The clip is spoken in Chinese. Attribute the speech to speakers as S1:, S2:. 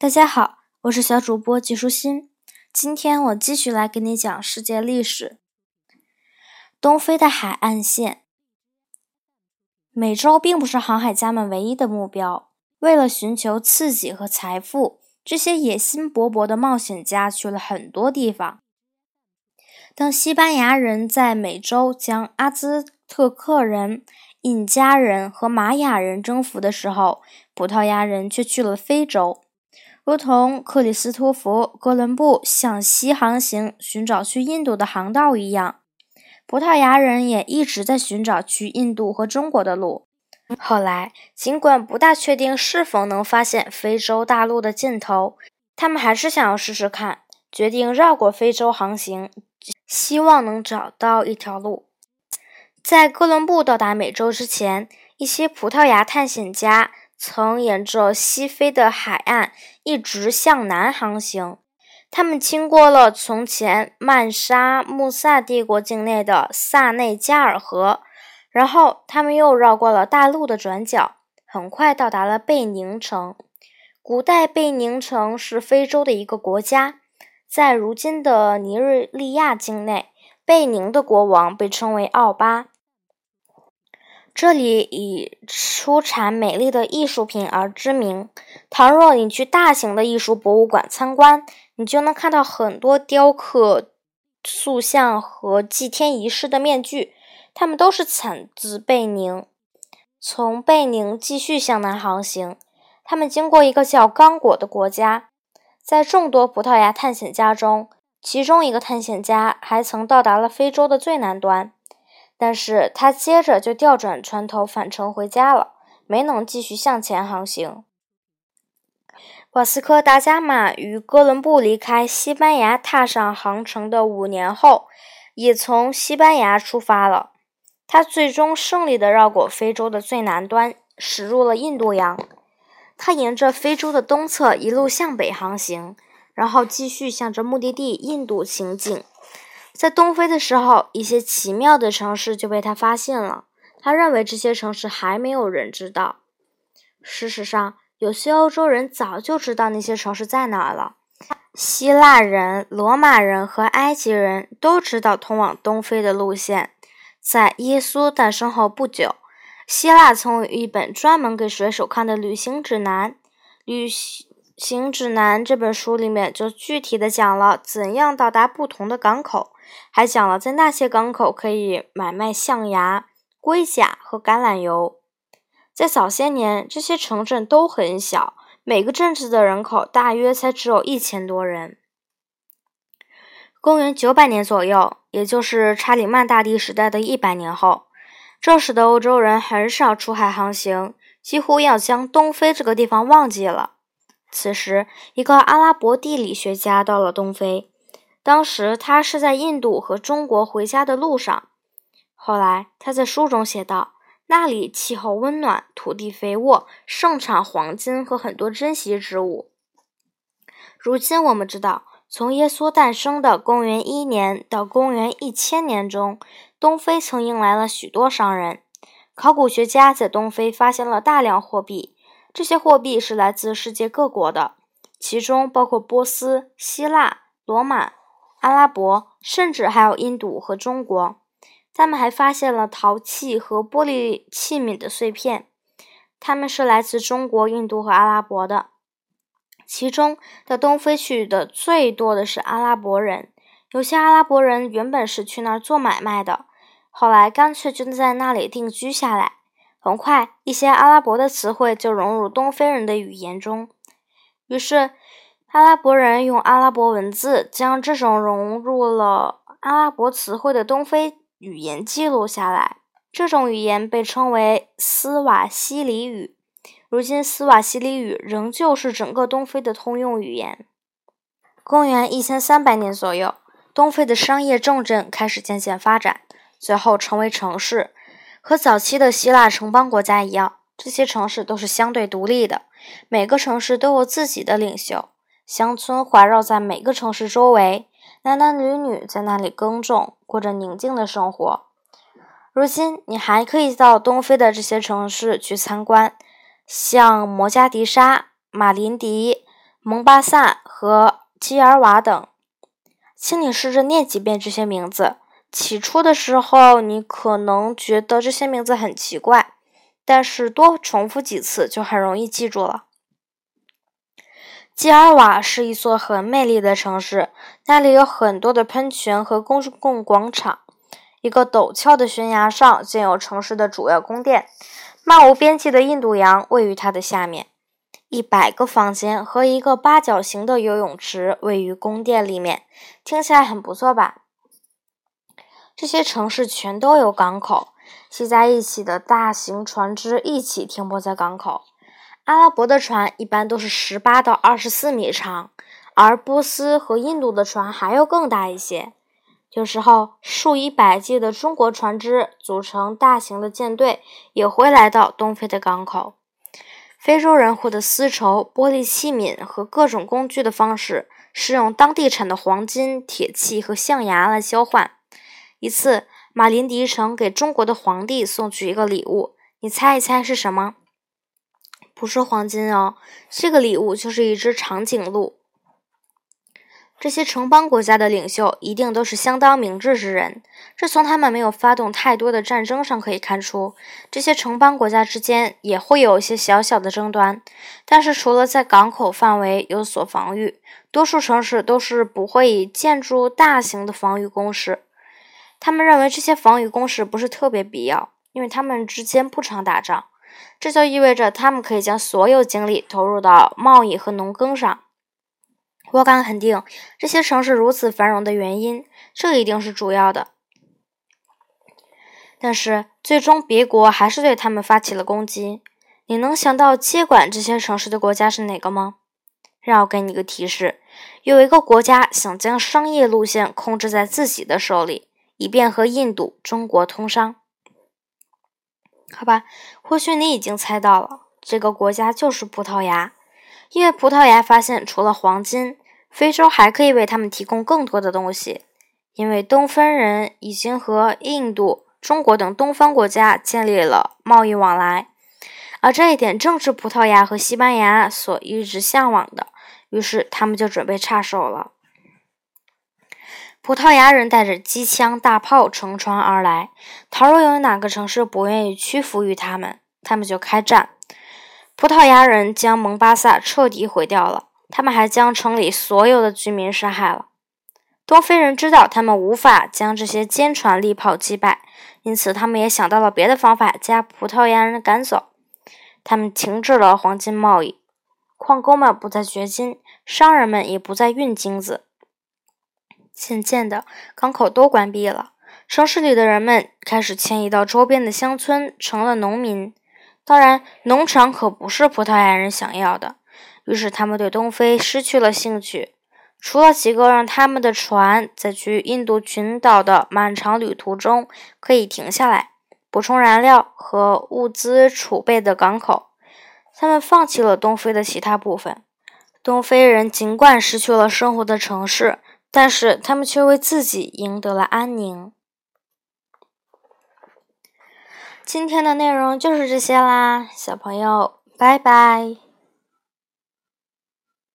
S1: 大家好，我是小主播季舒心。今天我继续来给你讲世界历史。东非的海岸线，美洲并不是航海家们唯一的目标。为了寻求刺激和财富，这些野心勃勃的冒险家去了很多地方。当西班牙人在美洲将阿兹特克人、印加人和玛雅人征服的时候，葡萄牙人却去了非洲。如同克里斯托弗·哥伦布向西航行，寻找去印度的航道一样，葡萄牙人也一直在寻找去印度和中国的路。后来，尽管不大确定是否能发现非洲大陆的尽头，他们还是想要试试看，决定绕过非洲航行，希望能找到一条路。在哥伦布到达美洲之前，一些葡萄牙探险家。曾沿着西非的海岸一直向南航行，他们经过了从前曼沙穆萨帝国境内的萨内加尔河，然后他们又绕过了大陆的转角，很快到达了贝宁城。古代贝宁城是非洲的一个国家，在如今的尼日利亚境内，贝宁的国王被称为奥巴。这里以出产美丽的艺术品而知名。倘若你去大型的艺术博物馆参观，你就能看到很多雕刻、塑像和祭天仪式的面具，它们都是产自贝宁。从贝宁继续向南航行，他们经过一个叫刚果的国家。在众多葡萄牙探险家中，其中一个探险家还曾到达了非洲的最南端。但是他接着就调转船头返程回家了，没能继续向前航行。瓦斯科·达伽马于哥伦布离开西班牙踏上航程的五年后，也从西班牙出发了。他最终胜利地绕过非洲的最南端，驶入了印度洋。他沿着非洲的东侧一路向北航行，然后继续向着目的地印度行进。在东非的时候，一些奇妙的城市就被他发现了。他认为这些城市还没有人知道。事实上，有些欧洲人早就知道那些城市在哪儿了。希腊人、罗马人和埃及人都知道通往东非的路线。在耶稣诞生后不久，希腊曾有一本专门给水手看的旅行指南。旅行指南这本书里面就具体的讲了怎样到达不同的港口。还讲了在那些港口可以买卖象牙、龟甲和橄榄油。在早些年，这些城镇都很小，每个镇子的人口大约才只有一千多人。公元九百年左右，也就是查理曼大帝时代的一百年后，这时的欧洲人很少出海航行，几乎要将东非这个地方忘记了。此时，一个阿拉伯地理学家到了东非。当时他是在印度和中国回家的路上。后来他在书中写道：“那里气候温暖，土地肥沃，盛产黄金和很多珍稀之物。”如今我们知道，从耶稣诞生的公元一年到公元一千年中，东非曾迎来了许多商人。考古学家在东非发现了大量货币，这些货币是来自世界各国的，其中包括波斯、希腊、罗马。阿拉伯，甚至还有印度和中国，他们还发现了陶器和玻璃器皿的碎片，他们是来自中国、印度和阿拉伯的。其中到东非去的最多的是阿拉伯人，有些阿拉伯人原本是去那儿做买卖的，后来干脆就在那里定居下来。很快，一些阿拉伯的词汇就融入东非人的语言中，于是。阿拉伯人用阿拉伯文字将这种融入了阿拉伯词汇的东非语言记录下来。这种语言被称为斯瓦西里语。如今，斯瓦西里语仍旧是整个东非的通用语言。公元一千三百年左右，东非的商业重镇开始渐渐发展，最后成为城市。和早期的希腊城邦国家一样，这些城市都是相对独立的，每个城市都有自己的领袖。乡村环绕在每个城市周围，男男女女在那里耕种，过着宁静的生活。如今，你还可以到东非的这些城市去参观，像摩加迪沙、马林迪、蒙巴萨和基尔瓦等。请你试着念几遍这些名字。起初的时候，你可能觉得这些名字很奇怪，但是多重复几次就很容易记住了。基尔瓦是一座很美丽的城市，那里有很多的喷泉和公共广场。一个陡峭的悬崖上建有城市的主要宫殿，漫无边际的印度洋位于它的下面。一百个房间和一个八角形的游泳池位于宫殿里面，听起来很不错吧？这些城市全都有港口，系在一起的大型船只一起停泊在港口。阿拉伯的船一般都是十八到二十四米长，而波斯和印度的船还要更大一些。有时候，数以百计的中国船只组成大型的舰队，也会来到东非的港口。非洲人获得丝绸、玻璃器皿和各种工具的方式是用当地产的黄金、铁器和象牙来交换。一次，马林迪城给中国的皇帝送去一个礼物，你猜一猜是什么？不是黄金哦，这个礼物就是一只长颈鹿。这些城邦国家的领袖一定都是相当明智之人，这从他们没有发动太多的战争上可以看出。这些城邦国家之间也会有一些小小的争端，但是除了在港口范围有所防御，多数城市都是不会以建筑大型的防御工事。他们认为这些防御工事不是特别必要，因为他们之间不常打仗，这就意味着他们可以将所有精力投入到贸易和农耕上。我敢肯定，这些城市如此繁荣的原因，这一定是主要的。但是，最终别国还是对他们发起了攻击。你能想到接管这些城市的国家是哪个吗？让我给你个提示：有一个国家想将商业路线控制在自己的手里，以便和印度、中国通商。好吧，或许你已经猜到了，这个国家就是葡萄牙。因为葡萄牙发现，除了黄金，非洲还可以为他们提供更多的东西。因为东非人已经和印度、中国等东方国家建立了贸易往来，而这一点正是葡萄牙和西班牙所一直向往的。于是，他们就准备插手了。葡萄牙人带着机枪、大炮乘船而来，倘若有哪个城市不愿意屈服于他们，他们就开战。葡萄牙人将蒙巴萨彻底毁掉了，他们还将城里所有的居民杀害了。东非人知道他们无法将这些坚船利炮击败，因此他们也想到了别的方法将葡萄牙人赶走。他们停止了黄金贸易，矿工们不再掘金，商人们也不再运金子。渐渐的，港口都关闭了，城市里的人们开始迁移到周边的乡村，成了农民。当然，农场可不是葡萄牙人想要的，于是他们对东非失去了兴趣。除了几个让他们的船在去印度群岛的漫长旅途中可以停下来补充燃料和物资储备的港口，他们放弃了东非的其他部分。东非人尽管失去了生活的城市，但是他们却为自己赢得了安宁。今天的内容就是这些啦，小朋友，拜拜。